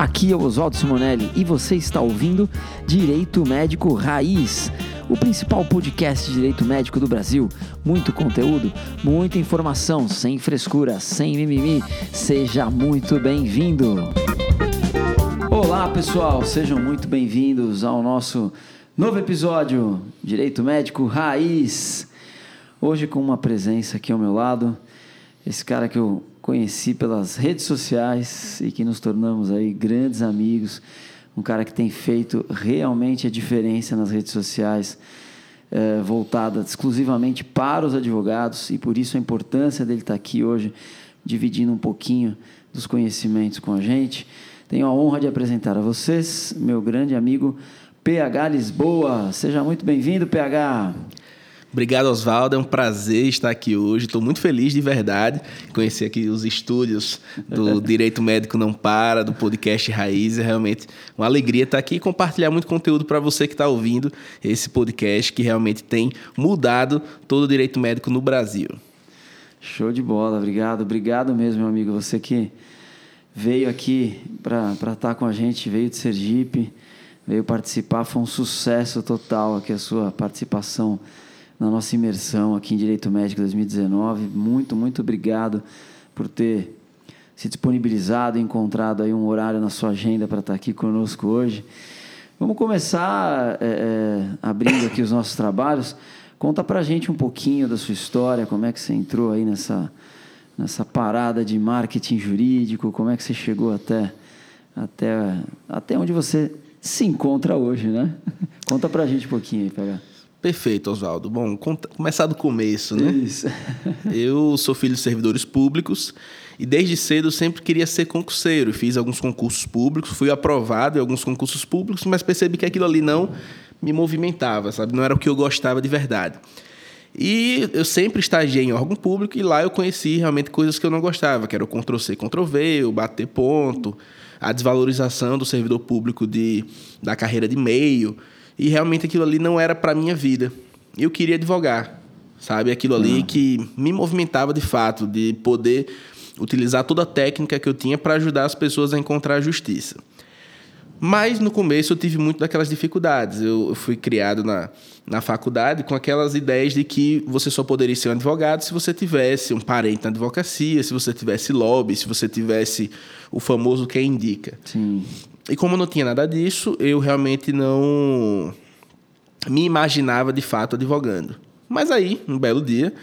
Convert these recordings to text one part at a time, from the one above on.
Aqui é o Oswaldo Simonelli e você está ouvindo Direito Médico Raiz, o principal podcast de direito médico do Brasil. Muito conteúdo, muita informação, sem frescura, sem mimimi. Seja muito bem-vindo. Olá, pessoal, sejam muito bem-vindos ao nosso novo episódio Direito Médico Raiz. Hoje com uma presença aqui ao meu lado, esse cara que eu conheci pelas redes sociais e que nos tornamos aí grandes amigos. Um cara que tem feito realmente a diferença nas redes sociais, é, voltada exclusivamente para os advogados e por isso a importância dele estar aqui hoje, dividindo um pouquinho dos conhecimentos com a gente. Tenho a honra de apresentar a vocês meu grande amigo PH Lisboa. Seja muito bem-vindo, PH. Obrigado, Oswaldo. É um prazer estar aqui hoje. Estou muito feliz de verdade. Conhecer aqui os estúdios do Direito Médico Não Para, do podcast Raiz. É realmente uma alegria estar aqui e compartilhar muito conteúdo para você que está ouvindo esse podcast que realmente tem mudado todo o direito médico no Brasil. Show de bola. Obrigado. Obrigado mesmo, meu amigo. Você que veio aqui para estar tá com a gente, veio de Sergipe, veio participar. Foi um sucesso total aqui a sua participação na nossa imersão aqui em Direito Médico 2019. Muito, muito obrigado por ter se disponibilizado e encontrado aí um horário na sua agenda para estar aqui conosco hoje. Vamos começar é, abrindo aqui os nossos trabalhos. Conta para a gente um pouquinho da sua história, como é que você entrou aí nessa, nessa parada de marketing jurídico, como é que você chegou até, até, até onde você se encontra hoje, né? Conta para a gente um pouquinho aí, pegar. Perfeito, Oswaldo. Bom, começar do começo, né? Isso. eu sou filho de servidores públicos e desde cedo sempre queria ser concurseiro. Fiz alguns concursos públicos, fui aprovado em alguns concursos públicos, mas percebi que aquilo ali não me movimentava, sabe? Não era o que eu gostava de verdade. E eu sempre estagiei em órgão público e lá eu conheci realmente coisas que eu não gostava, que era o Ctrl-C, Ctrl-V, o bater ponto, a desvalorização do servidor público de, da carreira de meio e realmente aquilo ali não era para minha vida. Eu queria advogar, sabe? Aquilo ali uhum. que me movimentava de fato, de poder utilizar toda a técnica que eu tinha para ajudar as pessoas a encontrar a justiça. Mas no começo eu tive muito daquelas dificuldades. Eu fui criado na, na faculdade com aquelas ideias de que você só poderia ser um advogado se você tivesse um parente na advocacia, se você tivesse lobby, se você tivesse o famoso quem indica. Sim. E como não tinha nada disso, eu realmente não me imaginava de fato advogando. Mas aí, um belo dia,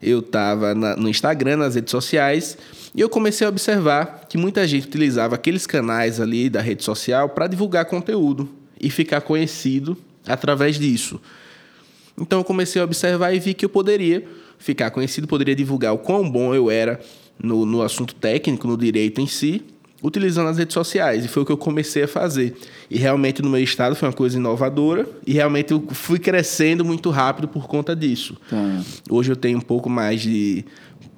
eu estava no Instagram, nas redes sociais, e eu comecei a observar que muita gente utilizava aqueles canais ali da rede social para divulgar conteúdo e ficar conhecido através disso. Então eu comecei a observar e vi que eu poderia ficar conhecido, poderia divulgar o quão bom eu era no, no assunto técnico, no direito em si, utilizando as redes sociais. E foi o que eu comecei a fazer. E realmente no meu estado foi uma coisa inovadora. E realmente eu fui crescendo muito rápido por conta disso. Tá. Hoje eu tenho um pouco mais de.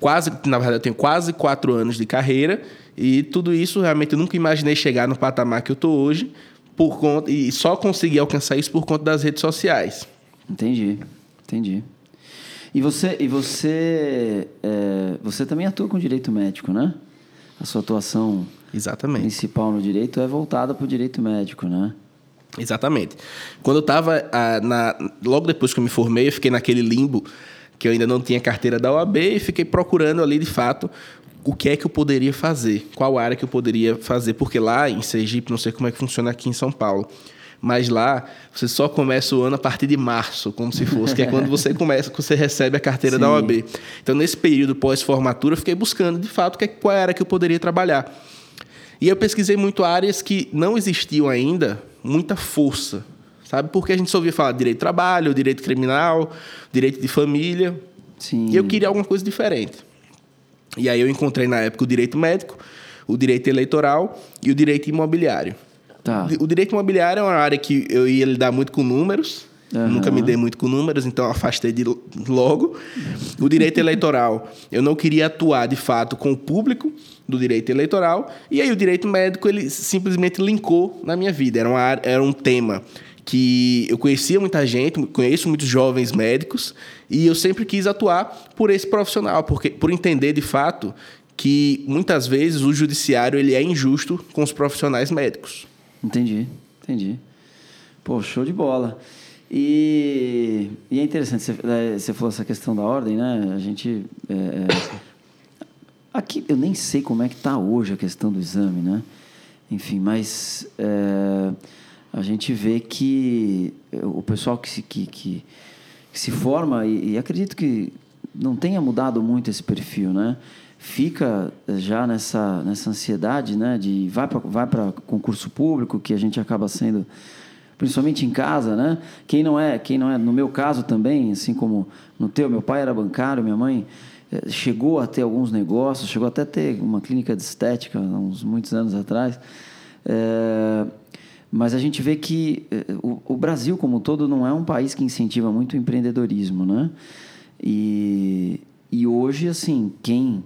Quase, na verdade, eu tenho quase quatro anos de carreira. E tudo isso realmente eu nunca imaginei chegar no patamar que eu estou hoje. Por conta, e só consegui alcançar isso por conta das redes sociais. Entendi, entendi. E você, e você, é, você também atua com direito médico, né? A sua atuação Exatamente. principal no direito é voltada para o direito médico, né? Exatamente. Quando eu estava, ah, logo depois que eu me formei, eu fiquei naquele limbo que eu ainda não tinha carteira da OAB e fiquei procurando ali, de fato, o que é que eu poderia fazer, qual área que eu poderia fazer, porque lá em Sergipe, não sei como é que funciona aqui em São Paulo, mas lá você só começa o ano a partir de março, como se fosse, que é quando você começa, você recebe a carteira Sim. da OAB. Então, nesse período pós-formatura, eu fiquei buscando, de fato, qual era que eu poderia trabalhar. E eu pesquisei muito áreas que não existiam ainda muita força, sabe? Porque a gente só ouvia falar de direito de trabalho, direito criminal, direito de família. Sim. E eu queria alguma coisa diferente. E aí eu encontrei na época o direito médico, o direito eleitoral e o direito imobiliário. Tá. O direito imobiliário é uma área que eu ia lidar muito com números, Uhum. Nunca me dei muito com números, então afastei de logo. O direito eleitoral, eu não queria atuar de fato com o público do direito eleitoral. E aí o direito médico, ele simplesmente linkou na minha vida. Era, uma, era um tema que eu conhecia muita gente, conheço muitos jovens médicos, e eu sempre quis atuar por esse profissional, porque por entender de fato que muitas vezes o judiciário ele é injusto com os profissionais médicos. Entendi, entendi. Pô, show de bola. E, e é interessante, você, é, falou essa questão da ordem, né? A gente. É, é, aqui eu nem sei como é que está hoje a questão do exame, né? Enfim, mas é, a gente vê que o pessoal que se, que, que, que se forma, e, e acredito que não tenha mudado muito esse perfil, né? Fica já nessa, nessa ansiedade, né? De vai para vai concurso público, que a gente acaba sendo principalmente em casa, né? Quem não é, quem não é, no meu caso também, assim como no teu, meu pai era bancário, minha mãe eh, chegou a ter alguns negócios, chegou até a ter uma clínica de estética uns muitos anos atrás. É, mas a gente vê que eh, o, o, Brasil como um todo não é um país que incentiva muito o empreendedorismo, né? E, e hoje, assim, quem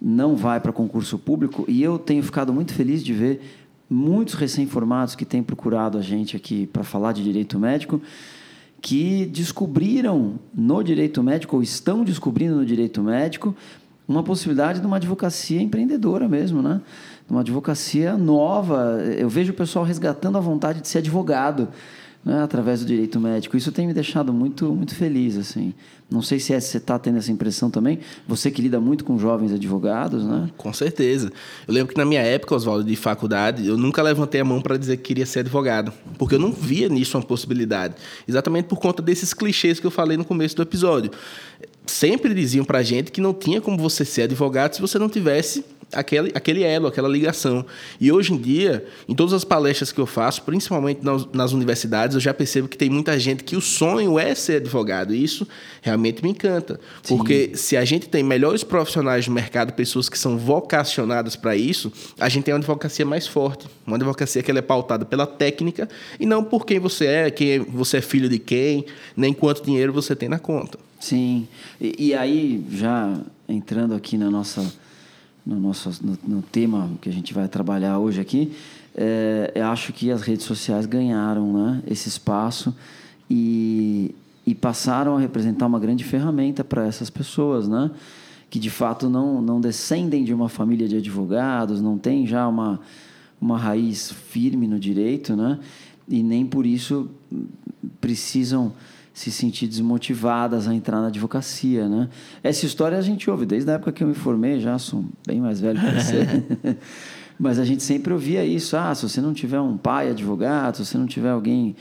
não vai para concurso público, e eu tenho ficado muito feliz de ver muitos recém-formados que têm procurado a gente aqui para falar de direito médico, que descobriram no direito médico, ou estão descobrindo no direito médico, uma possibilidade de uma advocacia empreendedora mesmo, né? Uma advocacia nova. Eu vejo o pessoal resgatando a vontade de ser advogado né, através do direito médico. Isso tem me deixado muito, muito feliz, assim. Não sei se é, você está tendo essa impressão também. Você que lida muito com jovens advogados, né? Com certeza. Eu lembro que na minha época, Oswaldo, de faculdade, eu nunca levantei a mão para dizer que queria ser advogado, porque eu não via nisso uma possibilidade. Exatamente por conta desses clichês que eu falei no começo do episódio. Sempre diziam para gente que não tinha como você ser advogado se você não tivesse aquele, aquele elo, aquela ligação. E hoje em dia, em todas as palestras que eu faço, principalmente nas, nas, universidades, eu já percebo que tem muita gente que o sonho é ser advogado. E isso realmente me encanta. Sim. Porque se a gente tem melhores profissionais no mercado, pessoas que são vocacionadas para isso, a gente tem uma advocacia mais forte. Uma advocacia que ela é pautada pela técnica e não por quem você é, quem você é filho de quem, nem quanto dinheiro você tem na conta. Sim. E, e aí, já entrando aqui na nossa no nosso no, no, tema que a gente vai trabalhar hoje aqui, é, eu acho que as redes sociais ganharam né, esse espaço e, e passaram a representar uma grande ferramenta para essas pessoas, né? Que de fato não, não descendem de uma família de advogados, não tem já uma, uma raiz firme no direito, né? E nem por isso precisam se sentir desmotivadas a entrar na advocacia, né? Essa história a gente ouve desde a época que eu me formei, já sou bem mais velho que você. Mas a gente sempre ouvia isso, ah, se você não tiver um pai advogado, se você não tiver alguém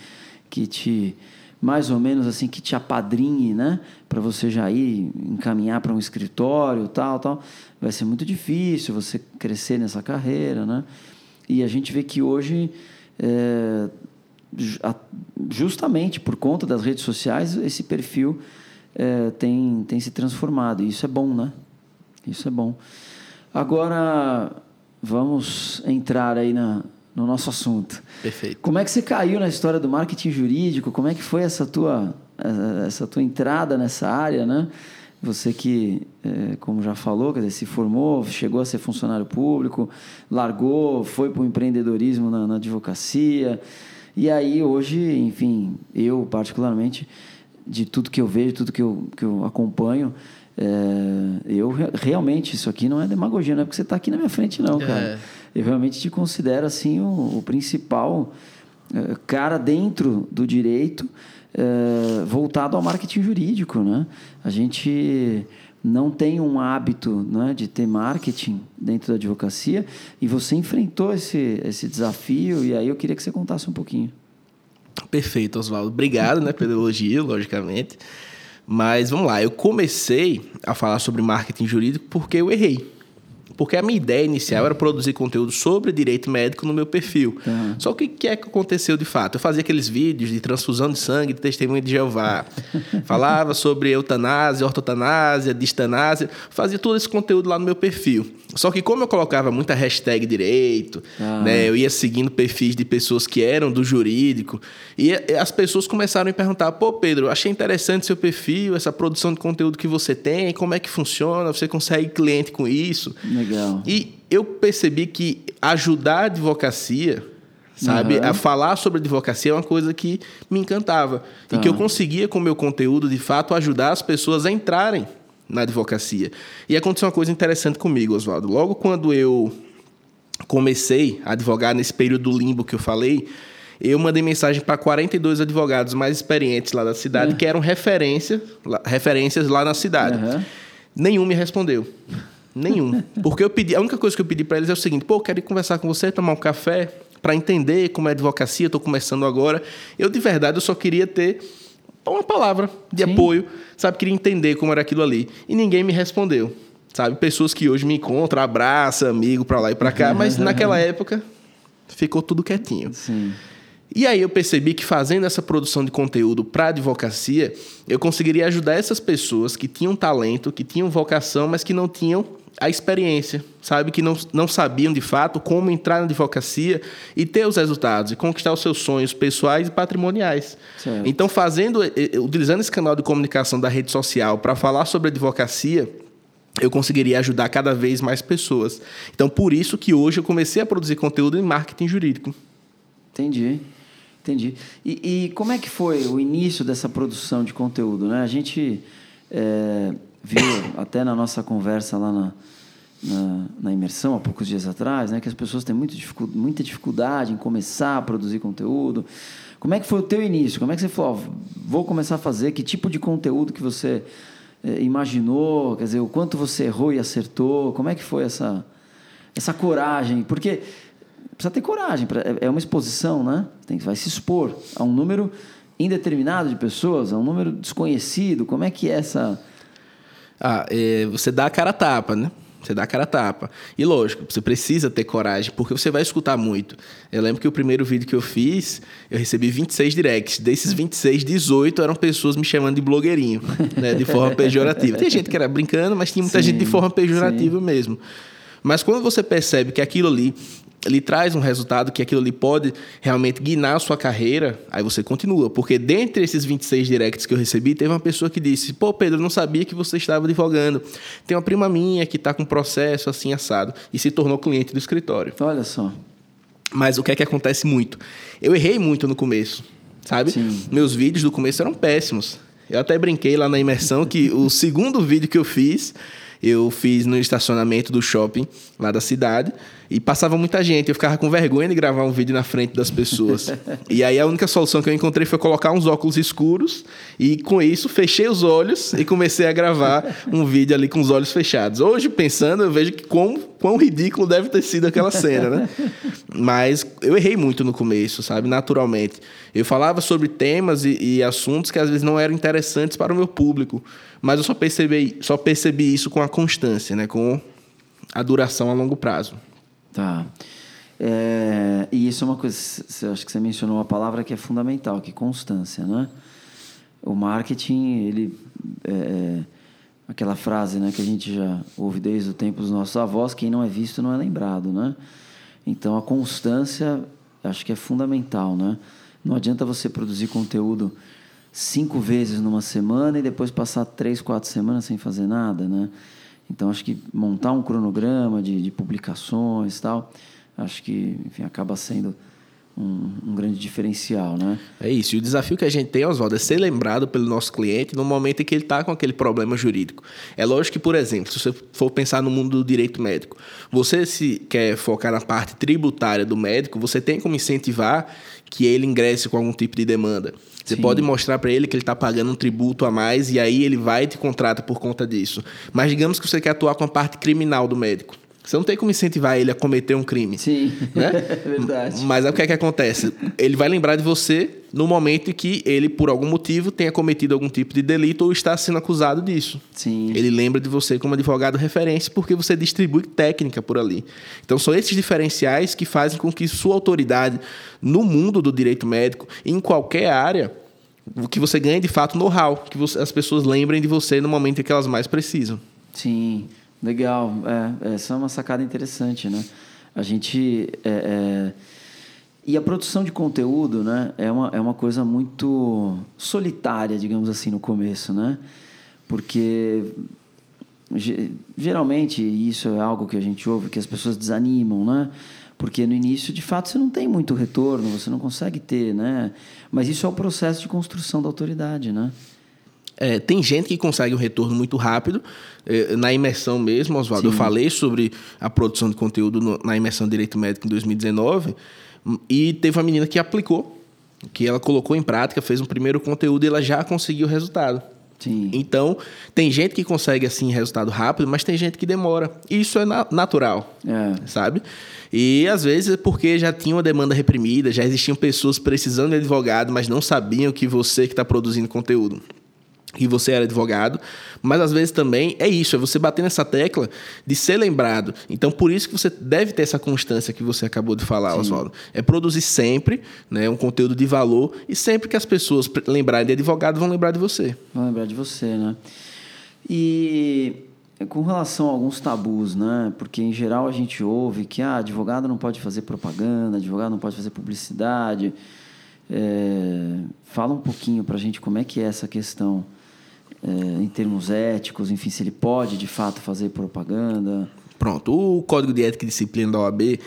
que te mais ou menos assim que te apadrinhe, né, para você já ir encaminhar para um escritório, tal, tal, vai ser muito difícil você crescer nessa carreira, né? E a gente vê que hoje é, justamente por conta das redes sociais, esse perfil é, tem, tem se transformado. E isso é bom, né? Isso é bom. Agora, vamos entrar aí na, no nosso assunto. Perfeito. Como é que você caiu na história do marketing jurídico? Como é que foi essa tua, essa tua entrada nessa área, né? Você que, é, como já falou, quer dizer, se formou, chegou a ser funcionário público, largou, foi para o empreendedorismo na, na advocacia. E aí, hoje, enfim, eu particularmente, de tudo que eu vejo, tudo que eu, que eu acompanho, é, eu realmente, isso aqui não é demagogia, não é porque você está aqui na minha frente, não, cara. É. Eu realmente te considero, assim, o, o principal é, cara dentro do direito é, voltado ao marketing jurídico, né? A gente não tem um hábito né, de ter marketing dentro da advocacia e você enfrentou esse, esse desafio e aí eu queria que você contasse um pouquinho. Perfeito, Oswaldo. Obrigado né, pelo elogio, logicamente. Mas vamos lá, eu comecei a falar sobre marketing jurídico porque eu errei. Porque a minha ideia inicial era produzir conteúdo sobre direito médico no meu perfil. Uhum. Só que o que é que aconteceu de fato? Eu fazia aqueles vídeos de transfusão de sangue, de testemunho de Jeová. Falava sobre eutanásia, ortotanásia, distanásia. Fazia todo esse conteúdo lá no meu perfil. Só que como eu colocava muita hashtag direito, uhum. né, eu ia seguindo perfis de pessoas que eram do jurídico, e as pessoas começaram a me perguntar, pô, Pedro, achei interessante seu perfil, essa produção de conteúdo que você tem, como é que funciona, você consegue cliente com isso? Legal. E eu percebi que ajudar a advocacia, sabe, uhum. a falar sobre advocacia é uma coisa que me encantava. Tá. E que eu conseguia, com o meu conteúdo, de fato, ajudar as pessoas a entrarem na advocacia. E aconteceu uma coisa interessante comigo, Oswaldo. Logo quando eu comecei a advogar nesse período do limbo que eu falei, eu mandei mensagem para 42 advogados mais experientes lá da cidade, uhum. que eram referência, referências lá na cidade. Uhum. Nenhum me respondeu. Nenhum. Porque eu pedi, a única coisa que eu pedi para eles é o seguinte: pô, eu quero conversar com você, tomar um café, para entender como é advocacia, estou começando agora. Eu, de verdade, eu só queria ter uma palavra de Sim. apoio, sabe? Queria entender como era aquilo ali. E ninguém me respondeu, sabe? Pessoas que hoje me encontram, abraça, amigo para lá e para cá, mas naquela época ficou tudo quietinho. Sim. E aí eu percebi que fazendo essa produção de conteúdo para advocacia, eu conseguiria ajudar essas pessoas que tinham talento, que tinham vocação, mas que não tinham a experiência, sabe? Que não, não sabiam de fato como entrar na advocacia e ter os resultados, e conquistar os seus sonhos pessoais e patrimoniais. Certo. Então, fazendo, utilizando esse canal de comunicação da rede social para falar sobre advocacia, eu conseguiria ajudar cada vez mais pessoas. Então, por isso que hoje eu comecei a produzir conteúdo em marketing jurídico. Entendi. Entendi. E, e como é que foi o início dessa produção de conteúdo? Né? A gente é, viu até na nossa conversa lá na, na, na, imersão, há poucos dias atrás, né, que as pessoas têm muito dificu muita dificuldade em começar a produzir conteúdo. Como é que foi o teu início? Como é que você falou, vou começar a fazer? Que tipo de conteúdo que você é, imaginou? Quer dizer, o quanto você errou e acertou? Como é que foi essa, essa coragem? Porque precisa ter coragem. É, é uma exposição, né? Tem, vai se expor a um número indeterminado de pessoas, a um número desconhecido. Como é que é essa... Ah, é, você dá a cara a tapa, né? Você dá a cara a tapa. E lógico, você precisa ter coragem, porque você vai escutar muito. Eu lembro que o primeiro vídeo que eu fiz, eu recebi 26 directs. Desses 26, 18 eram pessoas me chamando de blogueirinho, né? de forma pejorativa. Tem gente que era brincando, mas tinha muita sim, gente de forma pejorativa sim. mesmo. Mas quando você percebe que aquilo ali lhe traz um resultado que aquilo ali pode realmente guinar a sua carreira, aí você continua. Porque dentre esses 26 directs que eu recebi, teve uma pessoa que disse: Pô, Pedro, eu não sabia que você estava advogando. Tem uma prima minha que está com processo assim assado e se tornou cliente do escritório. Olha só. Mas o que é que acontece muito? Eu errei muito no começo, sabe? Sim. Meus vídeos do começo eram péssimos. Eu até brinquei lá na imersão que o segundo vídeo que eu fiz eu fiz no estacionamento do shopping lá da cidade e passava muita gente. Eu ficava com vergonha de gravar um vídeo na frente das pessoas. e aí a única solução que eu encontrei foi colocar uns óculos escuros e com isso fechei os olhos e comecei a gravar um vídeo ali com os olhos fechados. Hoje, pensando, eu vejo que quão, quão ridículo deve ter sido aquela cena, né? Mas eu errei muito no começo, sabe? Naturalmente. Eu falava sobre temas e, e assuntos que às vezes não eram interessantes para o meu público. Mas eu só percebi, só percebi isso com a constância, né? com a duração a longo prazo. Tá. É, e isso é uma coisa, acho que você mencionou uma palavra que é fundamental, que é constância, né? O marketing, ele é, é, aquela frase, né, que a gente já ouve desde o tempo dos nossos avós, quem não é visto não é lembrado, né? Então a constância, acho que é fundamental, né? Não adianta você produzir conteúdo cinco vezes numa semana e depois passar três, quatro semanas sem fazer nada, né? Então acho que montar um cronograma de, de publicações tal, acho que enfim acaba sendo um, um, grande diferencial, né? É isso. E o desafio que a gente tem, Oswaldo, é ser lembrado pelo nosso cliente no momento em que ele está com aquele problema jurídico. É lógico que, por exemplo, se você for pensar no mundo do direito médico, você se quer focar na parte tributária do médico, você tem como incentivar que ele ingresse com algum tipo de demanda. Você Sim. pode mostrar para ele que ele está pagando um tributo a mais e aí ele vai e te contrata por conta disso. Mas digamos que você quer atuar com a parte criminal do médico. Você não tem como incentivar ele a cometer um crime. Sim, né? é verdade. Mas o que é que acontece? Ele vai lembrar de você no momento em que ele, por algum motivo, tenha cometido algum tipo de delito ou está sendo acusado disso. Sim. Ele lembra de você como advogado referência porque você distribui técnica por ali. Então, são esses diferenciais que fazem com que sua autoridade no mundo do direito médico, em qualquer área, que você ganhe de fato know-how, que você, as pessoas lembrem de você no momento em que elas mais precisam. Sim. Legal, é, essa é uma sacada interessante, né? A gente é, é... e a produção de conteúdo, né, é uma, é uma coisa muito solitária, digamos assim, no começo, né? Porque geralmente isso é algo que a gente ouve que as pessoas desanimam, né? Porque no início, de fato, você não tem muito retorno, você não consegue ter, né? Mas isso é o processo de construção da autoridade, né? É, tem gente que consegue um retorno muito rápido, é, na imersão mesmo, Oswaldo. Eu falei sobre a produção de conteúdo no, na imersão de Direito Médico em 2019 e teve uma menina que aplicou, que ela colocou em prática, fez um primeiro conteúdo e ela já conseguiu o resultado. Sim. Então, tem gente que consegue assim resultado rápido, mas tem gente que demora. E isso é na natural, É. sabe? E às vezes é porque já tinha uma demanda reprimida, já existiam pessoas precisando de advogado, mas não sabiam que você que está produzindo conteúdo que você era advogado, mas às vezes também é isso, é você bater nessa tecla de ser lembrado. Então, por isso que você deve ter essa constância que você acabou de falar, Oswaldo. É produzir sempre né, um conteúdo de valor e sempre que as pessoas lembrarem de advogado, vão lembrar de você. Vou lembrar de você, né? E com relação a alguns tabus, né? Porque em geral a gente ouve que ah, advogado não pode fazer propaganda, advogado não pode fazer publicidade. É, fala um pouquinho para a gente como é que é essa questão é, em termos éticos, enfim, se ele pode de fato fazer propaganda. Pronto, o Código de Ética e Disciplina da OAB,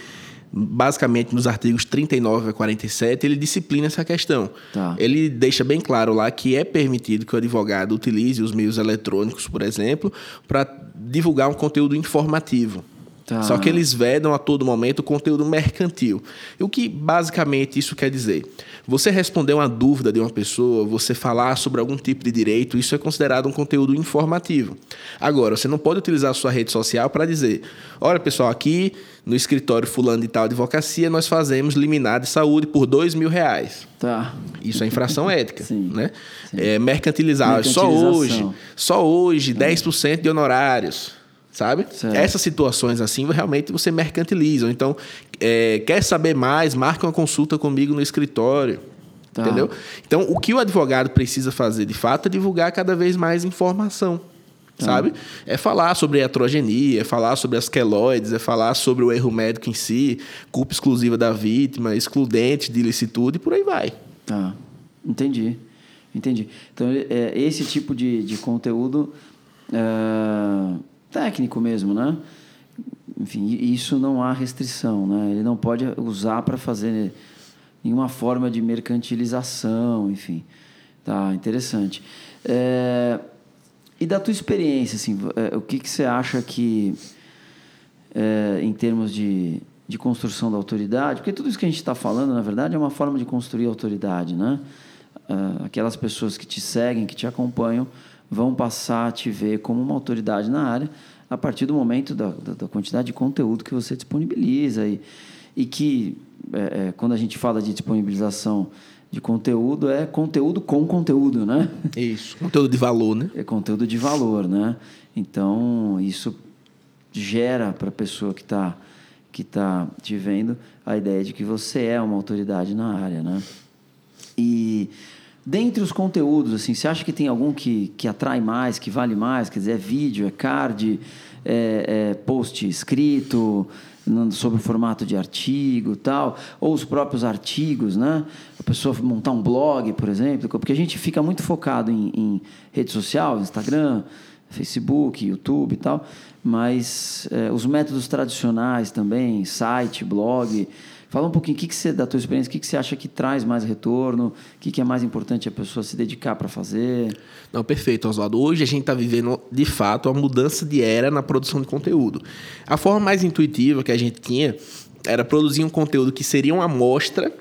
basicamente nos artigos 39 a 47, ele disciplina essa questão. Tá. Ele deixa bem claro lá que é permitido que o advogado utilize os meios eletrônicos, por exemplo, para divulgar um conteúdo informativo. Tá. Só que eles vedam a todo momento o conteúdo mercantil. E o que basicamente isso quer dizer? Você responder uma dúvida de uma pessoa, você falar sobre algum tipo de direito, isso é considerado um conteúdo informativo. Agora, você não pode utilizar a sua rede social para dizer: olha, pessoal, aqui no escritório fulano de tal advocacia, nós fazemos liminar de saúde por dois mil reais. Tá. Isso é infração ética, Sim, né? É mercantilizar. Só hoje, só hoje, 10% de honorários, sabe? Certo. Essas situações assim, realmente você mercantiliza. Então, é, quer saber mais, marca uma consulta comigo no escritório. Tá. Entendeu? Então, o que o advogado precisa fazer, de fato, é divulgar cada vez mais informação. Tá. Sabe? É falar sobre a heterogenia, é falar sobre as queloides, é falar sobre o erro médico em si, culpa exclusiva da vítima, excludente de ilicitude e por aí vai. Tá, entendi, entendi. Então, é, esse tipo de, de conteúdo é, técnico mesmo, né? Enfim, isso não há restrição, né? Ele não pode usar para fazer nenhuma forma de mercantilização, enfim. Tá, interessante. É, e da tua experiência, assim, é, o que, que você acha que é, em termos de, de construção da autoridade, porque tudo isso que a gente está falando, na verdade, é uma forma de construir autoridade, né? Ah, aquelas pessoas que te seguem, que te acompanham, vão passar a te ver como uma autoridade na área a partir do momento da, da, da quantidade de conteúdo que você disponibiliza e, e que, é, é, quando a gente fala de disponibilização de conteúdo, é conteúdo com conteúdo, né? Isso. Conteúdo de valor, né? é conteúdo de valor, né? Então, isso gera para a pessoa que está que tá te vendo a ideia de que você é uma autoridade na área, né? E dentre os conteúdos, assim, você acha que tem algum que, que atrai mais, que vale mais? Quer dizer, é vídeo, é card, é, é post escrito sobre o formato de artigo tal, ou os próprios artigos, né? A pessoa montar um blog, por exemplo, porque a gente fica muito focado em, em rede social, Instagram, Facebook, YouTube e tal, mas é, os métodos tradicionais também, site, blog. Fala um pouquinho o que que você, da tua experiência, o que, que você acha que traz mais retorno, o que, que é mais importante a pessoa se dedicar para fazer. Não, perfeito, Oswaldo. Hoje a gente está vivendo, de fato, uma mudança de era na produção de conteúdo. A forma mais intuitiva que a gente tinha era produzir um conteúdo que seria uma amostra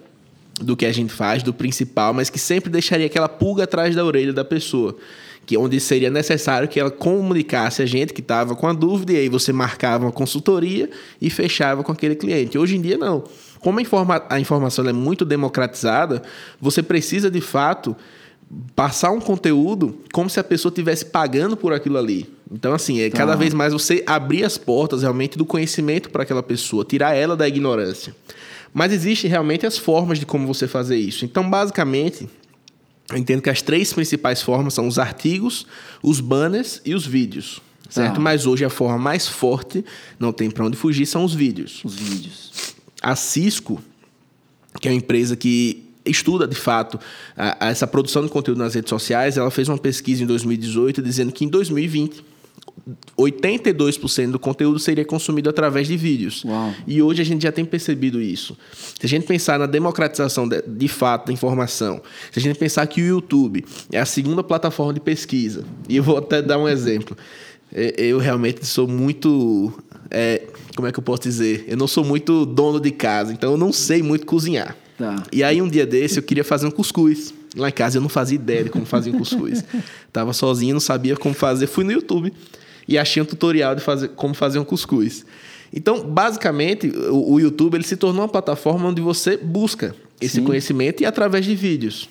do que a gente faz, do principal, mas que sempre deixaria aquela pulga atrás da orelha da pessoa. Que onde seria necessário que ela comunicasse a gente que estava com a dúvida, e aí você marcava uma consultoria e fechava com aquele cliente. Hoje em dia, não. Como a, informa a informação é muito democratizada, você precisa, de fato, passar um conteúdo como se a pessoa estivesse pagando por aquilo ali. Então, assim, é cada Tá. vez mais você abrir as portas realmente do conhecimento para aquela pessoa, tirar ela da ignorância. Mas existem realmente as formas de como você fazer isso. Então, basicamente, eu entendo que as três principais formas são os artigos, os banners e os vídeos. Certo? Tá. Mas hoje a forma mais forte, não tem para onde fugir, são os vídeos. Os vídeos. A Cisco, que é uma empresa que estuda de fato a- a essa produção de conteúdo nas redes sociais, ela fez uma pesquisa em 2018 dizendo que em 2020 82% do conteúdo seria consumido através de vídeos. Uau. E hoje a gente já tem percebido isso. Se a gente pensar na democratização de, de, fato da informação, se a gente pensar que o YouTube é a segunda plataforma de pesquisa, e eu vou até dar um exemplo. Eu realmente sou muito. É, como é que eu posso dizer? Eu não sou muito dono de casa, então eu não sei muito cozinhar. Tá. E aí, um dia desse, eu queria fazer um cuscuz. Lá em casa eu não fazia ideia de como fazer um cuscuz. Tava sozinho, não sabia como fazer. Fui no YouTube e achei um tutorial de fazer, como fazer um cuscuz. Então, basicamente, o, o YouTube ele se tornou uma plataforma onde você busca esse Sim. conhecimento e através de vídeos.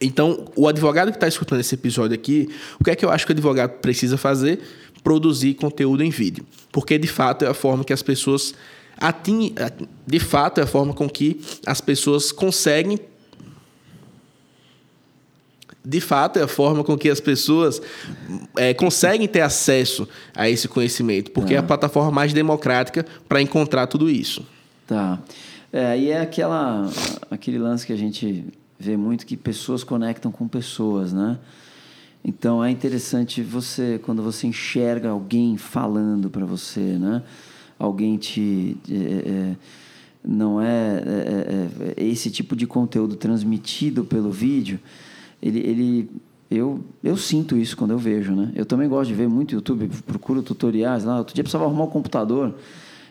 Então, o advogado que está escutando esse episódio aqui, o que é que eu acho que o advogado precisa fazer? Produzir conteúdo em vídeo. Porque, de fato, é a forma que as pessoas atingem. De fato, é a forma com que as pessoas conseguem de fato, é a forma com que as pessoas é, conseguem ter acesso a esse conhecimento, porque tá. é a plataforma mais democrática para encontrar tudo isso. Tá. É, e é aquela, aquele lance que a gente vê muito que pessoas conectam com pessoas, né? Então é interessante você quando você enxerga alguém falando para você, né? Alguém te é, é, não é, é, é, esse tipo de conteúdo transmitido pelo vídeo ele, ele eu, eu sinto isso quando eu vejo, né? Eu também gosto de ver muito YouTube, procuro tutoriais lá. Outro dia precisava arrumar o um computador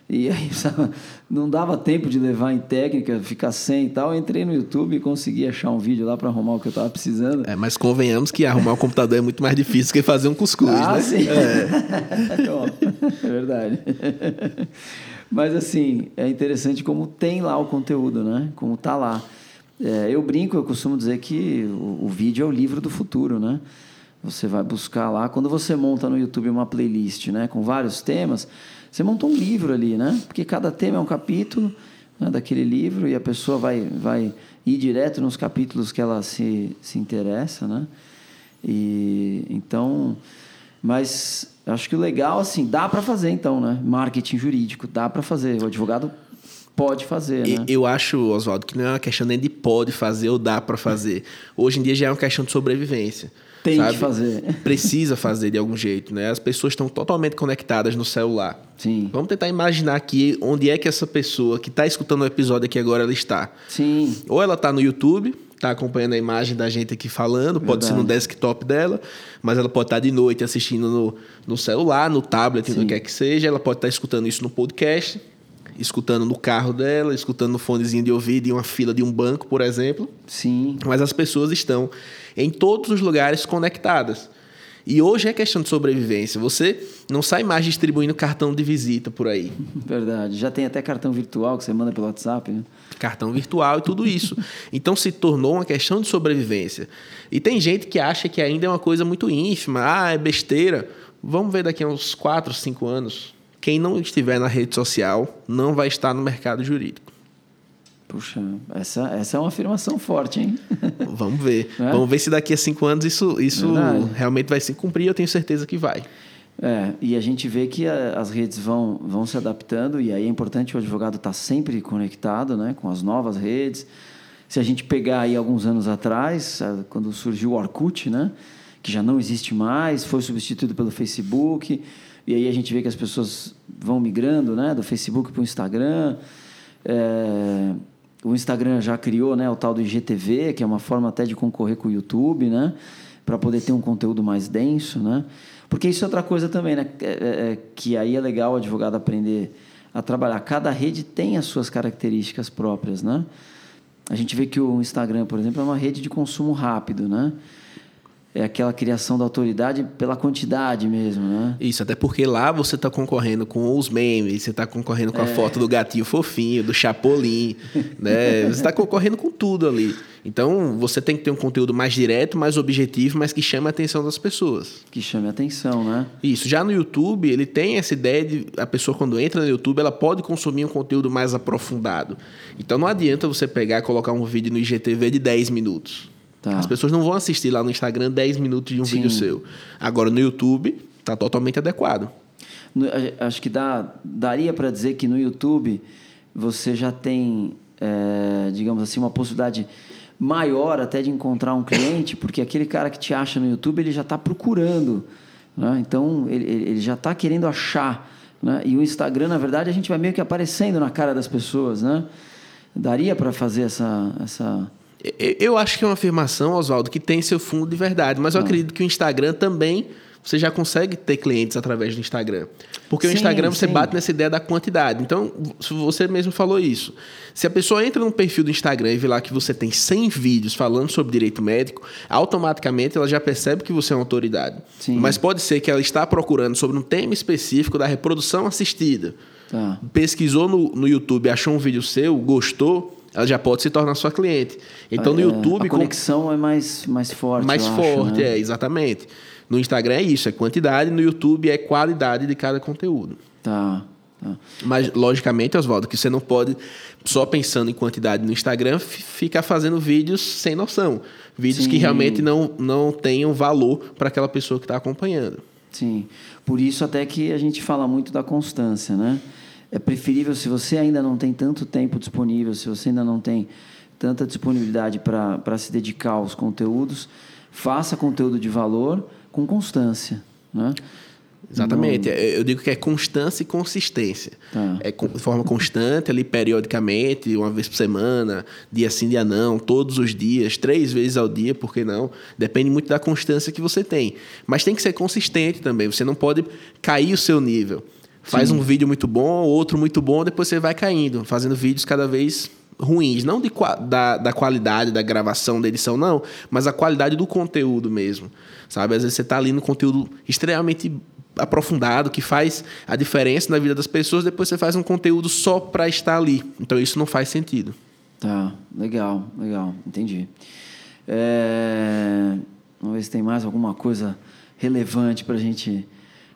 e aí não dava tempo de levar em técnica, ficar sem e tal. Eu entrei no YouTube e consegui achar um vídeo lá para arrumar o que eu estava precisando. É, mas convenhamos que arrumar um computador é muito mais difícil que fazer um cuscuz, ah, né? Sim. É. é verdade. Mas assim, é interessante como tem lá o conteúdo, né? Como tá lá. É, eu brinco, eu costumo dizer que o, o, vídeo é o livro do futuro, né? Você vai buscar lá, quando você monta no YouTube uma playlist, né, com vários temas, você monta um livro ali, né? Porque cada tema é um capítulo né, daquele livro e a pessoa vai, vai ir direto nos capítulos que ela se, se interessa, né? E então, mas acho que o legal assim, dá para fazer então, né? Marketing jurídico, dá para fazer. O advogado pode fazer, né? Eu acho, Oswaldo, que não é uma questão nem de pode fazer ou dá para fazer. Hoje em dia já é uma questão de sobrevivência. Tem sabe? que fazer. Precisa fazer de algum jeito, né? As pessoas estão totalmente conectadas no celular. Sim. Vamos tentar imaginar aqui onde é que essa pessoa que está escutando o episódio aqui agora ela está. Sim. Ou ela está no YouTube, está acompanhando a imagem da gente aqui falando, Verdade. pode ser no desktop dela, mas ela pode estar tá de noite assistindo no, no celular, no tablet, Sim. no que quer que seja. Ela pode estar tá escutando isso no podcast escutando no carro dela, escutando no fonezinho de ouvido em uma fila de um banco, por exemplo. Sim. Mas as pessoas estão em todos os lugares conectadas. E hoje é questão de sobrevivência. Você não sai mais distribuindo cartão de visita por aí. Verdade. Já tem até cartão virtual que você manda pelo WhatsApp, né? Cartão virtual e tudo isso. então se tornou uma questão de sobrevivência. E tem gente que acha que ainda é uma coisa muito ínfima. Ah, é besteira. Vamos ver daqui a uns 4, 5 anos quem não estiver na rede social não vai estar no mercado jurídico. Puxa, essa, essa é uma afirmação forte, hein? Vamos ver. É? Vamos ver se daqui a cinco anos isso, isso realmente vai se cumprir. Eu tenho certeza que vai. É, e a gente vê que a, as redes vão, vão se adaptando, e aí é importante o advogado estar sempre conectado né, com as novas redes. Se a gente pegar aí alguns anos atrás, quando surgiu o Orkut, né, que já não existe mais, foi substituído pelo Facebook e aí a gente vê que as pessoas vão migrando né, do Facebook para o Instagram. É, o Instagram já criou né, o tal do IGTV, que é uma forma até de concorrer com o YouTube, né? Para poder ter um conteúdo mais denso, né? Porque isso é outra coisa também, né? É, é, é, que aí é legal o advogado aprender a trabalhar. Cada rede tem as suas características próprias, né? A gente vê que o Instagram, por exemplo, é uma rede de consumo rápido, né? É aquela criação da autoridade pela quantidade mesmo, né? Isso, até porque lá você está concorrendo com os memes, você está concorrendo com a é. foto do gatinho fofinho, do chapolim, né? Você está concorrendo com tudo ali. Então, você tem que ter um conteúdo mais direto, mais objetivo, mas que chame a atenção das pessoas. Que chame a atenção, né? Isso. Já no YouTube, ele tem essa ideia de a pessoa quando entra no YouTube, ela pode consumir um conteúdo mais aprofundado. Então, não adianta você pegar e colocar um vídeo no IGTV de 10 minutos. Tá. As pessoas não vão assistir lá no Instagram 10 minutos de um Sim. vídeo seu. Agora no YouTube está totalmente adequado. No, acho que dá, daria para dizer que no YouTube você já tem, é, digamos assim, uma possibilidade maior até de encontrar um cliente, porque aquele cara que te acha no YouTube ele já está procurando Né? Então, ele, ele já está querendo achar. Né? E o Instagram, na verdade, a gente vai meio que aparecendo na cara das pessoas. Né? Daria para fazer essa, essa eu acho que é uma afirmação, Oswaldo, que tem seu fundo de verdade, mas eu ah. acredito que o Instagram também você já consegue ter clientes através do Instagram. Porque sim, o Instagram você sim. bate nessa ideia da quantidade. Então, você mesmo falou isso. Se a pessoa entra no perfil do Instagram e vê lá que você tem 100 vídeos falando sobre direito médico, automaticamente ela já percebe que você é uma autoridade. Sim. Mas pode ser que ela está procurando sobre um tema específico da reprodução assistida. Tá. Pesquisou no, no YouTube, achou um vídeo seu, gostou, ela já pode se tornar sua cliente. Então, no é, YouTube... A conexão com... é mais, mais forte, Mais forte, acho, né? é, exatamente. No Instagram é isso, é quantidade, no YouTube é qualidade de cada conteúdo. Tá. tá. Mas, logicamente, Oswaldo, que você não pode, só pensando em quantidade no Instagram, ficar fazendo vídeos sem noção. Vídeos Sim. que realmente não, não tenham valor para aquela pessoa que está acompanhando. Sim. Por isso até que a gente fala muito da constância, né? É preferível, se você ainda não tem tanto tempo disponível, se você ainda não tem tanta disponibilidade para se dedicar aos conteúdos, faça conteúdo de valor, com constância, né? Exatamente. No... Eu digo que é constância e consistência. Tá. É de forma constante, ali periodicamente, uma vez por semana, dia sim, dia não, todos os dias, três vezes ao dia, por que não? Depende muito da constância que você tem. Mas tem que ser consistente também. Você não pode cair o seu nível. Faz sim. um vídeo muito bom, outro muito bom, depois você vai caindo, fazendo vídeos cada vez ruins, não de, da, da qualidade da gravação, da edição, não, mas a qualidade do conteúdo mesmo, sabe? Às vezes você está ali no conteúdo extremamente aprofundado, que faz a diferença na vida das pessoas, depois você faz um conteúdo só para estar ali. Então isso não faz sentido. Tá, legal, legal, entendi. É... Vamos ver se tem mais alguma coisa relevante para a gente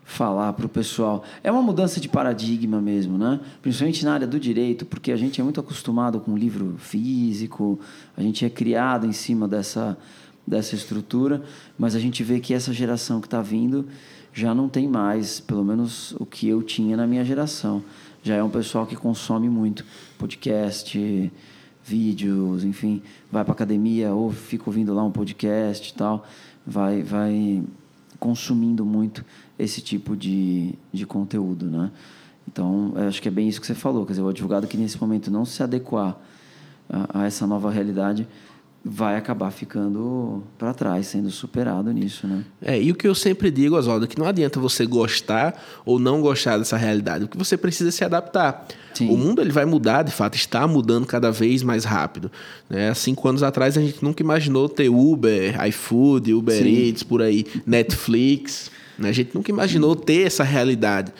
falar para o pessoal. É uma mudança de paradigma mesmo, né? Principalmente na área do direito, porque a gente é muito acostumado com livro físico, a gente é criado em cima dessa, dessa estrutura, mas a gente vê que essa geração que está vindo já não tem mais, pelo menos o que eu tinha na minha geração. Já é um pessoal que consome muito podcast, vídeos, enfim, vai para academia ou fica ouvindo lá um podcast e tal, vai, vai consumindo muito esse tipo de, de conteúdo, né? Então, acho que é bem isso que você falou, quer dizer, o advogado que nesse momento não se adequar a, a essa nova realidade vai acabar ficando para trás, sendo superado nisso, né? É, e o que eu sempre digo, Oswaldo, é que não adianta você gostar ou não gostar dessa realidade, o que você precisa é se adaptar. Sim. O mundo ele vai mudar, de fato, está mudando cada vez mais rápido. Né? Há cinco anos atrás a gente nunca imaginou ter Uber, iFood, Uber Sim. Eats, por aí, Netflix. A gente nunca imaginou ter essa realidade.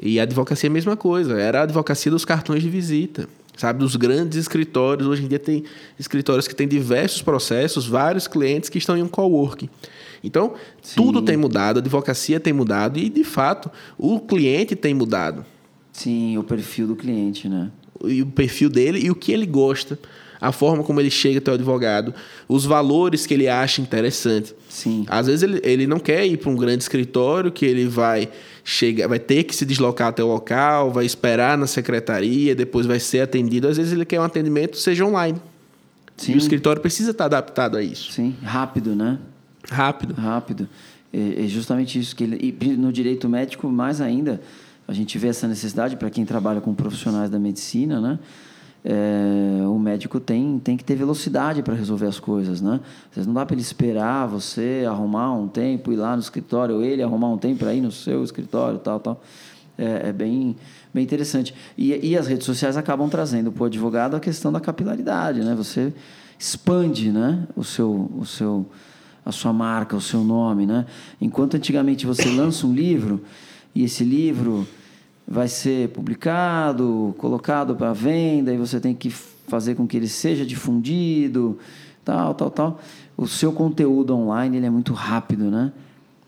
E a advocacia é a mesma coisa, era a advocacia dos cartões de visita, sabe? Dos grandes escritórios. Hoje em dia tem escritórios que têm diversos processos, vários clientes que estão em um coworking. Então, Sim. tudo tem mudado, a advocacia tem mudado e, de fato, o cliente tem mudado. Sim, o perfil do cliente, né? E o perfil dele e o que ele gosta a forma como ele chega até o advogado, os valores que ele acha interessante. Sim. Às vezes ele, ele não quer ir para um grande escritório que ele vai chegar, vai ter que se deslocar até o local, vai esperar na secretaria, depois vai ser atendido. Às vezes ele quer um atendimento seja online. Sim. E o escritório precisa estar adaptado a isso. Sim, rápido, né? Rápido. Rápido. É, é justamente isso que ele, e no direito médico mais ainda a gente vê essa necessidade para quem trabalha com profissionais da medicina, né? É, o médico tem, tem que ter velocidade para resolver as coisas, né? Não dá para ele esperar você arrumar um tempo, ir lá no escritório, ou ele arrumar um tempo para ir no seu escritório, tal, tal. É, é bem, bem interessante. E, e as redes sociais acabam trazendo para o advogado a questão da capilaridade, né? Você expande, né? O seu, o seu, a sua marca, o seu nome, né? Enquanto antigamente você lança um livro e esse livro vai ser publicado, colocado para venda, e você tem que fazer com que ele seja difundido, tal, tal, tal. O seu conteúdo online ele é muito rápido, né?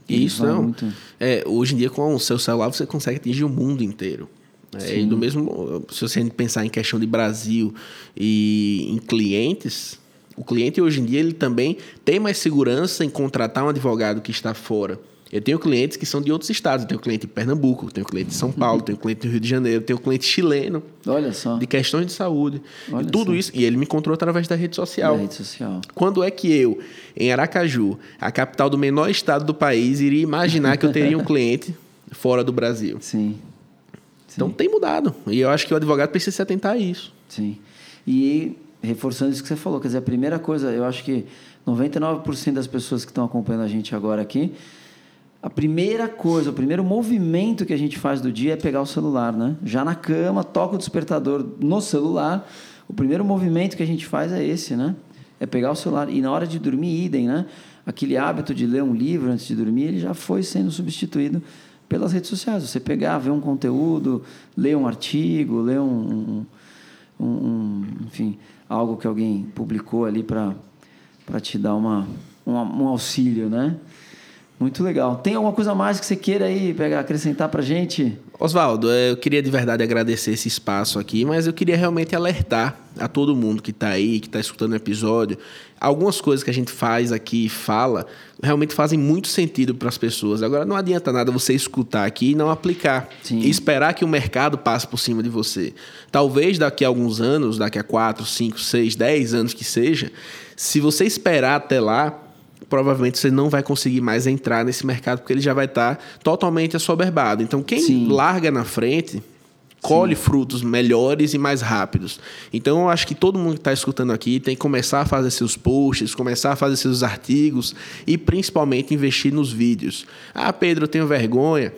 Ele Isso não. Muito... É, hoje em dia com o seu celular você consegue atingir o mundo inteiro. É, e do mesmo, se você pensar em questão de Brasil e em clientes, o cliente hoje em dia ele também tem mais segurança em contratar um advogado que está fora Eu tenho clientes que são de outros estados. Eu tenho cliente de Pernambuco, tenho cliente de São Paulo, tenho cliente do Rio de Janeiro, tenho cliente chileno. Olha só. De questões de saúde. Olha e tudo só. isso. E ele me encontrou através da rede social. Da rede social. Quando é que eu, em Aracaju, a capital do menor estado do país, iria imaginar que eu teria um cliente fora do Brasil? Sim. Então tem mudado. E eu acho que o advogado precisa se atentar a isso. Sim. E reforçando isso que você falou, quer dizer, a primeira coisa, eu acho que 99% das pessoas que estão acompanhando a gente agora aqui, a primeira coisa, o primeiro movimento que a gente faz do dia é pegar o celular, né? Já na cama, toca o despertador no celular. O primeiro movimento que a gente faz é esse, né? É pegar o celular. E na hora de dormir, idem, né? Aquele hábito de ler um livro antes de dormir, ele já foi sendo substituído pelas redes sociais. Você pegar, ver um conteúdo, ler um artigo, ler um, um, um enfim, algo que alguém publicou ali para te dar uma, um, um auxílio, né? Muito legal. Tem alguma coisa mais que você queira aí pegar, acrescentar para gente? Oswaldo, é, eu queria de verdade agradecer esse espaço aqui, mas eu queria realmente alertar a todo mundo que está aí, que está escutando o episódio. Algumas coisas que a gente faz aqui e fala realmente fazem muito sentido para as pessoas. Agora, não adianta nada você escutar aqui e não aplicar. Sim. E esperar que o mercado passe por cima de você. Talvez daqui a alguns anos, daqui a 4, 5, 6, 10 anos que seja, se você esperar até lá, provavelmente você não vai conseguir mais entrar nesse mercado porque ele já vai estar totalmente assoberbado. Então, quem Sim. larga na frente colhe frutos melhores e mais rápidos. Então, eu acho que todo mundo que está escutando aqui tem que começar a fazer seus posts, começar a fazer seus artigos e principalmente investir nos vídeos. Ah, Pedro, eu tenho vergonha.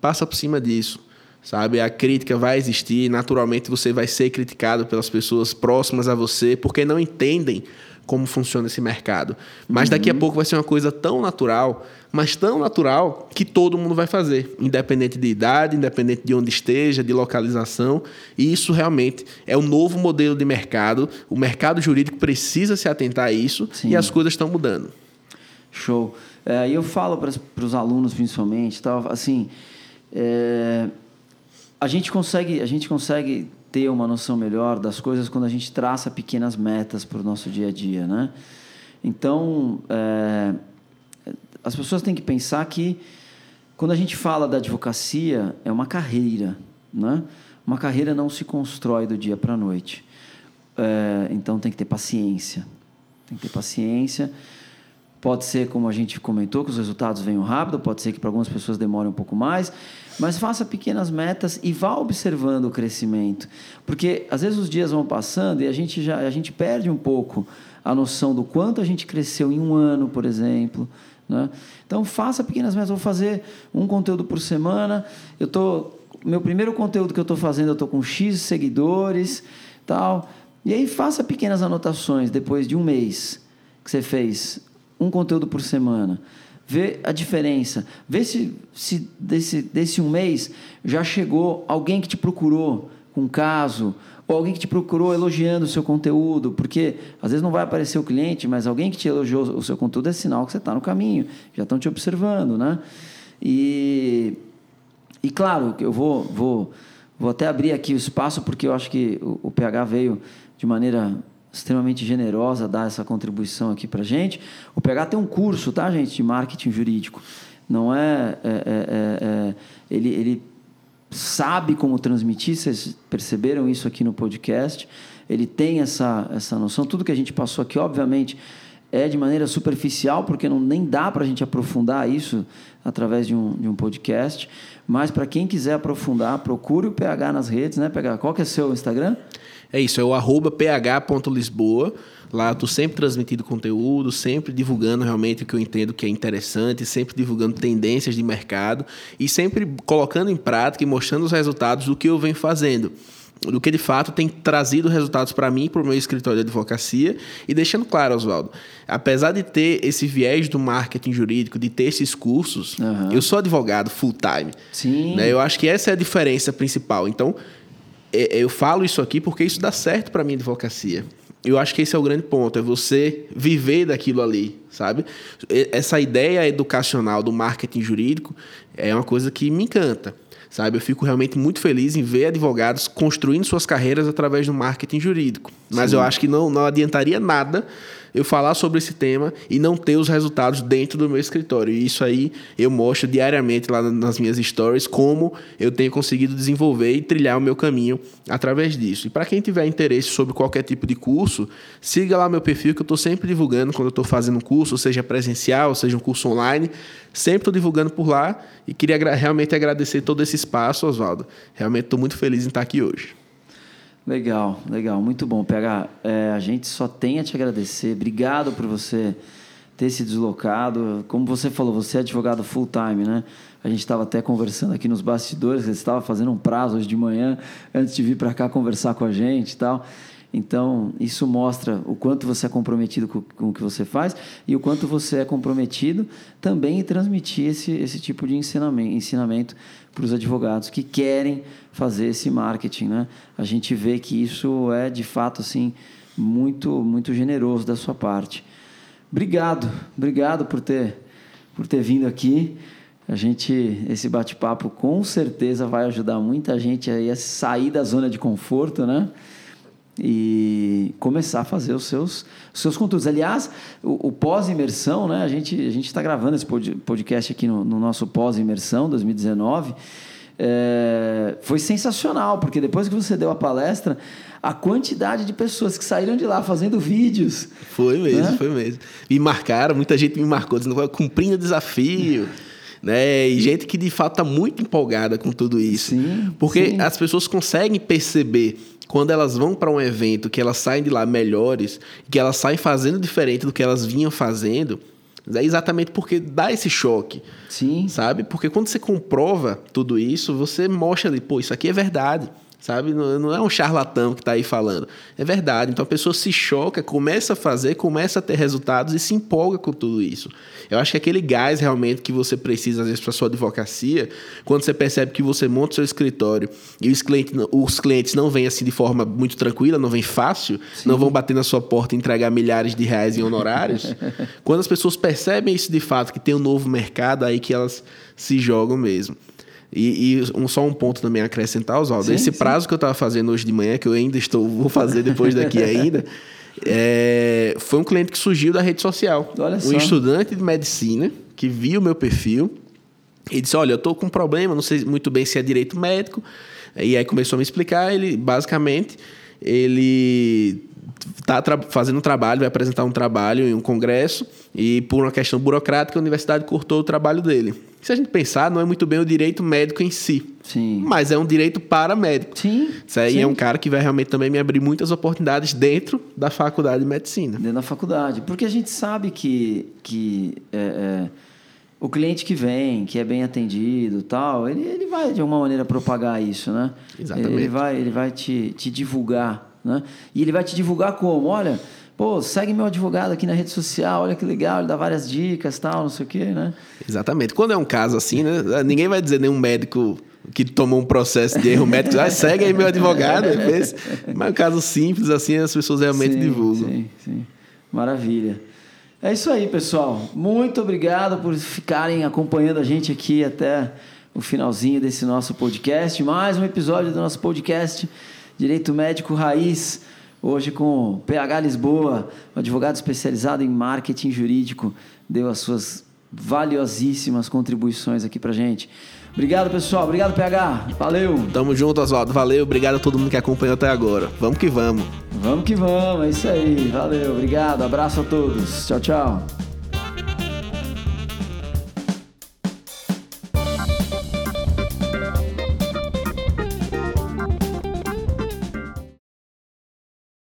Passa por cima disso. Sabe, a crítica vai existir, naturalmente você vai ser criticado pelas pessoas próximas a você porque não entendem como funciona esse mercado. Mas daqui a pouco vai ser uma coisa tão natural, mas tão natural que todo mundo vai fazer, independente de idade, independente de onde esteja, de localização. E isso realmente é um novo modelo de mercado. O mercado jurídico precisa se atentar a isso Sim. e as coisas estão mudando. Show. É, E eu falo para os alunos, principalmente, tal, assim, é, a gente consegue, a gente consegue ter uma noção melhor das coisas quando a gente traça pequenas metas para o nosso dia a dia, né? Então, é, as pessoas têm que pensar que quando a gente fala da advocacia é uma carreira, né? Uma carreira não se constrói do dia para a noite. É, então tem que ter paciência. Tem que ter paciência. Pode ser, como a gente comentou, que os resultados venham rápido, pode ser que para algumas pessoas demore um pouco mais, mas faça pequenas metas e vá observando o crescimento. Porque às vezes os dias vão passando e a gente já a gente perde um pouco a noção do quanto a gente cresceu em um ano, por exemplo. Né? Então faça pequenas metas. Vou fazer um conteúdo por semana. Eu tô meu primeiro conteúdo que eu estou fazendo, eu estou com X seguidores, tal. E aí faça pequenas anotações depois de um mês que você fez um conteúdo por semana. Vê a diferença. Vê se, se desse, desse um mês já chegou alguém que te procurou com um caso, ou alguém que te procurou elogiando o seu conteúdo, porque às vezes não vai aparecer o cliente, mas alguém que te elogiou o seu conteúdo é sinal que você está no caminho, já estão te observando, né? E, e claro, eu vou, vou, vou até abrir aqui o espaço, porque eu acho que o, o PH veio de maneira extremamente generosa dar essa contribuição aqui para gente. O PH tem um curso, tá, gente, de marketing jurídico. Não é, é, é, é, é ele, ele sabe como transmitir. Vocês perceberam isso aqui no podcast? Ele tem essa essa noção. Tudo que a gente passou aqui, obviamente, é de maneira superficial, porque não nem dá para a gente aprofundar isso através de um, de um podcast. Mas para quem quiser aprofundar, procure o PH nas redes, né, PH? Qual que é o seu Instagram? É isso, é o arroba ph.lisboa. Lá tô sempre transmitindo conteúdo, sempre divulgando realmente o que eu entendo que é interessante, sempre divulgando tendências de mercado e sempre colocando em prática e mostrando os resultados do que eu venho fazendo. Do que de fato tem trazido resultados para mim, para o meu escritório de advocacia. E deixando claro, Oswaldo, apesar de ter esse viés do marketing jurídico, de ter esses cursos, Aham. eu sou advogado full time. Sim. Né? Eu acho que essa é a diferença principal. Então, eu falo isso aqui porque isso dá certo para minha advocacia. Eu acho que esse é o grande ponto, é você viver daquilo ali, sabe? Essa ideia educacional do marketing jurídico é uma coisa que me encanta, sabe? Eu fico realmente muito feliz em ver advogados construindo suas carreiras através do marketing jurídico. Mas eu acho que não, não adiantaria nada eu falar sobre esse tema e não ter os resultados dentro do meu escritório. E isso aí eu mostro diariamente lá nas minhas stories como eu tenho conseguido desenvolver e trilhar o meu caminho através disso. E para quem tiver interesse sobre qualquer tipo de curso, siga lá meu perfil que eu estou sempre divulgando quando eu estou fazendo um curso, seja presencial, seja um curso online, sempre estou divulgando por lá e queria realmente agradecer todo esse espaço, Oswaldo. Realmente estou muito feliz em estar aqui hoje. Legal, legal, muito bom. PH, é, a gente só tem a te agradecer. Obrigado por você ter se deslocado. Como você falou, você é advogado full time, né? A gente estava até conversando aqui nos bastidores, você estava fazendo um prazo hoje de manhã antes de vir para cá conversar com a gente e tal. Então, isso mostra o quanto você é comprometido com, o que você faz e o quanto você é comprometido também em transmitir esse, esse tipo de ensinamento, ensinamento para os advogados que querem fazer esse marketing. Né? A gente vê que isso é, de fato, assim, muito, muito generoso da sua parte. Obrigado, obrigado por ter, por ter vindo aqui. A gente, esse bate-papo com certeza vai ajudar muita gente a sair da zona de conforto, né? E começar a fazer os seus, os seus conteúdos. Aliás, o, o pós-imersão, né? A gente a gente está gravando esse podcast aqui no, no nosso pós-imersão 2019. É, foi sensacional, porque depois que você deu a palestra, a quantidade de pessoas que saíram de lá fazendo vídeos. Foi mesmo, né? foi mesmo. Me marcaram, muita gente me marcou, dizendo cumprindo o desafio. né? E gente que de fato está muito empolgada com tudo isso. Sim, porque sim. as pessoas conseguem perceber quando elas vão para um evento que elas saem de lá melhores, que elas saem fazendo diferente do que elas vinham fazendo, é exatamente porque dá esse choque. Sim. Sabe? Porque quando você comprova tudo isso, você mostra ali, pô, isso aqui é verdade sabe? Não, é um charlatão que está aí falando. É verdade. Então a pessoa se choca, começa a fazer, começa a ter resultados e se empolga com tudo isso. Eu acho que aquele gás realmente que você precisa, às vezes, para sua advocacia, quando você percebe que você monta o seu escritório e os clientes, os clientes não vêm assim de forma muito tranquila, não vêm fácil, Sim. não vão bater na sua porta e entregar milhares de reais em honorários. quando as pessoas percebem isso de fato, que tem um novo mercado, aí que elas se jogam mesmo. E, e um, só um ponto também a acrescentar, Oswaldo. Sim, Esse sim. prazo que eu estava fazendo hoje de manhã, que eu ainda estou, vou fazer depois daqui ainda, é, foi um cliente que surgiu da rede social. Olha um só. estudante de medicina que viu o meu perfil e disse: Olha, eu estou com um problema, não sei muito bem se é direito médico. E aí começou a me explicar. Ele, basicamente, ele está fazendo um trabalho, vai apresentar um trabalho em um congresso e, por uma questão burocrática, a universidade cortou o trabalho dele se a gente pensar, não é muito bem o direito médico em si. Sim. Mas é um direito para médico. Sim. Isso aí sim. é um cara que vai realmente também me abrir muitas oportunidades dentro da faculdade de medicina. Dentro da faculdade. Porque a gente sabe que, que é, é, o cliente que vem, que é bem atendido tal, ele, ele vai de alguma maneira propagar isso, né? Exatamente. Ele vai, ele vai te, te divulgar. Né? E ele vai te divulgar como? Olha pô, segue meu advogado aqui na rede social, olha que legal, ele dá várias dicas, tal, não sei o quê, né? Exatamente. Quando é um caso assim, né, ninguém vai dizer nenhum médico que tomou um processo de erro médico, ah, segue aí meu advogado, mas é um caso simples assim, as pessoas realmente sim, divulgam. Sim, sim. Maravilha. É isso aí, pessoal. Muito obrigado por ficarem acompanhando a gente aqui até o finalzinho desse nosso podcast. Mais um episódio do nosso podcast Direito Médico Raiz. Hoje com o PH Lisboa, um advogado especializado em marketing jurídico, deu as suas valiosíssimas contribuições aqui pra gente. Obrigado, pessoal. Obrigado, PH. Valeu. Tamo junto, Oswaldo. Valeu. Obrigado a todo mundo que acompanhou até agora. Vamos que vamos. Vamos que vamos. É isso aí. Valeu. Obrigado. Abraço a todos. Tchau, tchau.